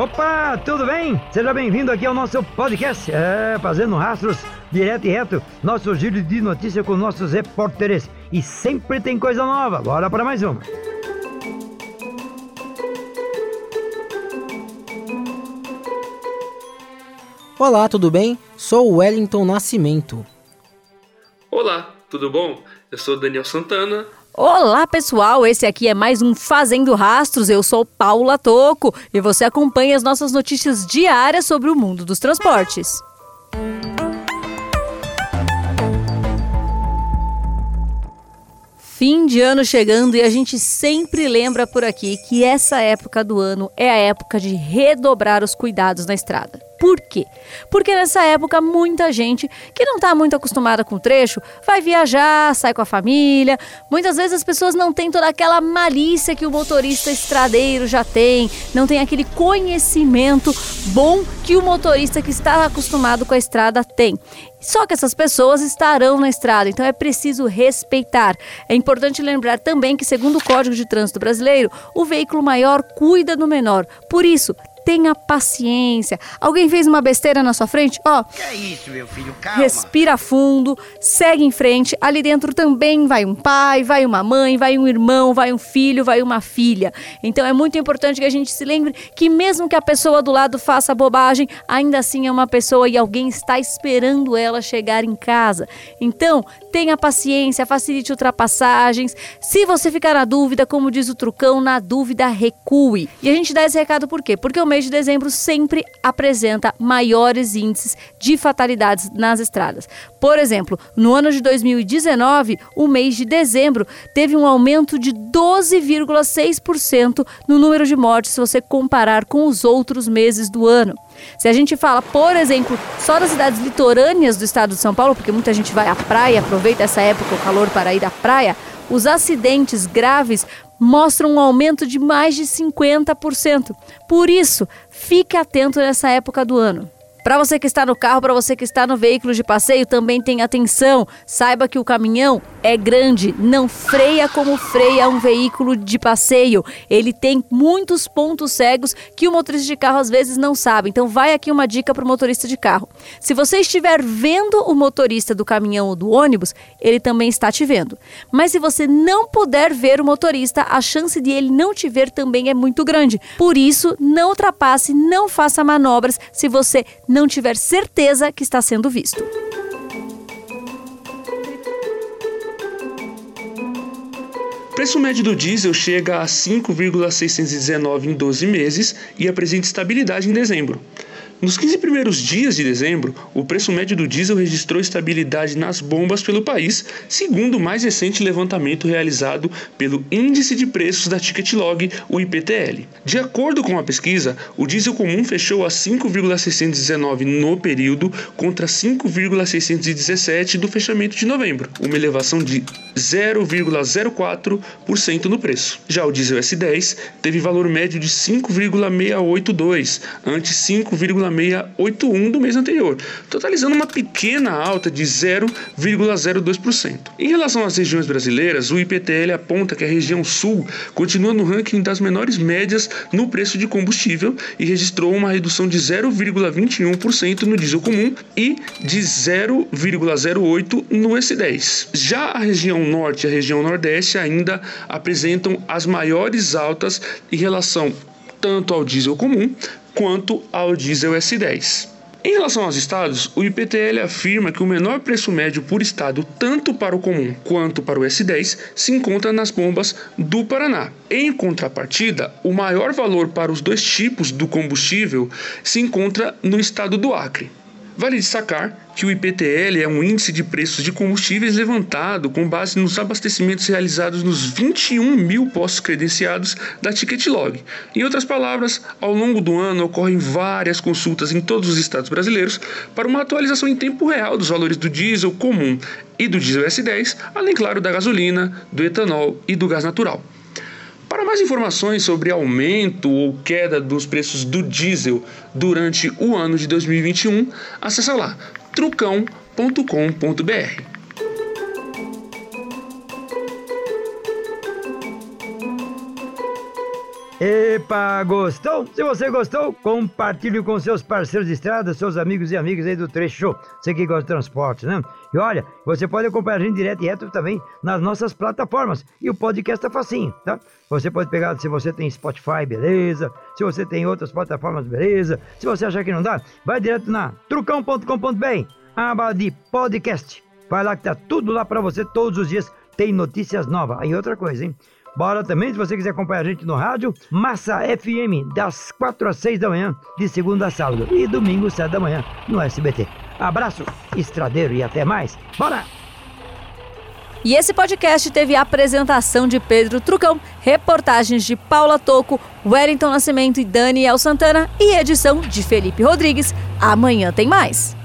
Opa, tudo bem? Seja bem-vindo aqui ao nosso podcast, é, fazendo rastros direto e reto, nosso giro de notícia com nossos repórteres. E sempre tem coisa nova, bora para mais uma. Olá, tudo bem? Sou o Wellington Nascimento. Olá, tudo bom? Eu sou Daniel Santana, Olá, pessoal! Esse aqui é mais um Fazendo Rastros. Eu sou Paula Toco e você acompanha as nossas notícias diárias sobre o mundo dos transportes. Fim de ano chegando e a gente sempre lembra por aqui que essa época do ano é a época de redobrar os cuidados na estrada. Por quê? Porque nessa época muita gente que não está muito acostumada com o trecho vai viajar, sai com a família. Muitas vezes as pessoas não têm toda aquela malícia que o motorista estradeiro já tem, não tem aquele conhecimento bom que o motorista que está acostumado com a estrada tem. Só que essas pessoas estarão na estrada, então é preciso respeitar. É importante lembrar também que, segundo o Código de Trânsito Brasileiro, o veículo maior cuida do menor. Por isso, tenha paciência. Alguém fez uma besteira na sua frente? Ó, Que é isso, meu filho? Calma. respira fundo, segue em frente. Ali dentro também vai um pai, vai uma mãe, vai um irmão, vai um filho, vai uma filha. Então é muito importante que a gente se lembre que mesmo que a pessoa do lado faça bobagem, ainda assim é uma pessoa e alguém está esperando ela chegar em casa. Então, tenha paciência, facilite ultrapassagens. Se você ficar na dúvida, como diz o trucão, na dúvida recue. E a gente dá esse recado por quê? Porque o mês de dezembro sempre apresenta maiores índices de fatalidades nas estradas. Por exemplo, no ano de 2019, o mês de dezembro teve um aumento de 12,6% no número de mortes se você comparar com os outros meses do ano. Se a gente fala, por exemplo, só das cidades litorâneas do estado de São Paulo, porque muita gente vai à praia, aproveita essa época, o calor para ir à praia, os acidentes graves mostram um aumento de mais de 50%. Por isso, fique atento nessa época do ano. Para você que está no carro, para você que está no veículo de passeio, também tenha atenção. Saiba que o caminhão é grande, não freia como freia um veículo de passeio. Ele tem muitos pontos cegos que o motorista de carro às vezes não sabe. Então, vai aqui uma dica para o motorista de carro. Se você estiver vendo o motorista do caminhão ou do ônibus, ele também está te vendo. Mas se você não puder ver o motorista, a chance de ele não te ver também é muito grande. Por isso, não ultrapasse, não faça manobras se você não tiver certeza que está sendo visto. O preço médio do diesel chega a 5,619 em 12 meses e apresenta estabilidade em dezembro. Nos 15 primeiros dias de dezembro, o preço médio do diesel registrou estabilidade nas bombas pelo país, segundo o mais recente levantamento realizado pelo Índice de Preços da Ticketlog, o IPTL. De acordo com a pesquisa, o diesel comum fechou a 5,619 no período contra 5,617 do fechamento de novembro, uma elevação de 0,04% no preço. Já o diesel S10 teve valor médio de 5,682 ante 5,6 0,681 do mês anterior, totalizando uma pequena alta de 0,02%. Em relação às regiões brasileiras, o IPTL aponta que a região sul continua no ranking das menores médias no preço de combustível e registrou uma redução de 0,21% no diesel comum e de 0,08% no S10. Já a região norte e a região nordeste ainda apresentam as maiores altas em relação tanto ao diesel comum quanto ao diesel S10. Em relação aos estados, o IPTL afirma que o menor preço médio por estado, tanto para o comum quanto para o S10, se encontra nas bombas do Paraná. Em contrapartida, o maior valor para os dois tipos do combustível se encontra no estado do Acre. Vale destacar que o IPTL é um índice de preços de combustíveis levantado com base nos abastecimentos realizados nos 21 mil postos credenciados da Ticketlog. Em outras palavras, ao longo do ano ocorrem várias consultas em todos os estados brasileiros para uma atualização em tempo real dos valores do diesel comum e do diesel S10, além, claro, da gasolina, do etanol e do gás natural. Para mais informações sobre aumento ou queda dos preços do diesel durante o ano de 2021, acessa lá trucão.com.br. Epa, gostou? Se você gostou, compartilhe com seus parceiros de estrada, seus amigos e amigas aí do trecho. Você que gosta de transporte, né? E olha, você pode acompanhar a gente direto e reto também nas nossas plataformas. E o podcast é facinho, tá? Você pode pegar, se você tem Spotify, beleza. Se você tem outras plataformas, beleza. Se você achar que não dá, vai direto na trucão.com.br, aba de podcast. Vai lá que tá tudo lá pra você todos os dias. Tem notícias novas. Aí outra coisa, hein? Bora também, se você quiser acompanhar a gente no rádio, Massa FM, das 4 às 6 da manhã, de segunda a sábado, e domingo, 7 da manhã, no SBT. Abraço, estradeiro e até mais. Bora! E esse podcast teve a apresentação de Pedro Trucão, reportagens de Paula Toco, Wellington Nascimento e Daniel Santana e edição de Felipe Rodrigues. Amanhã tem mais.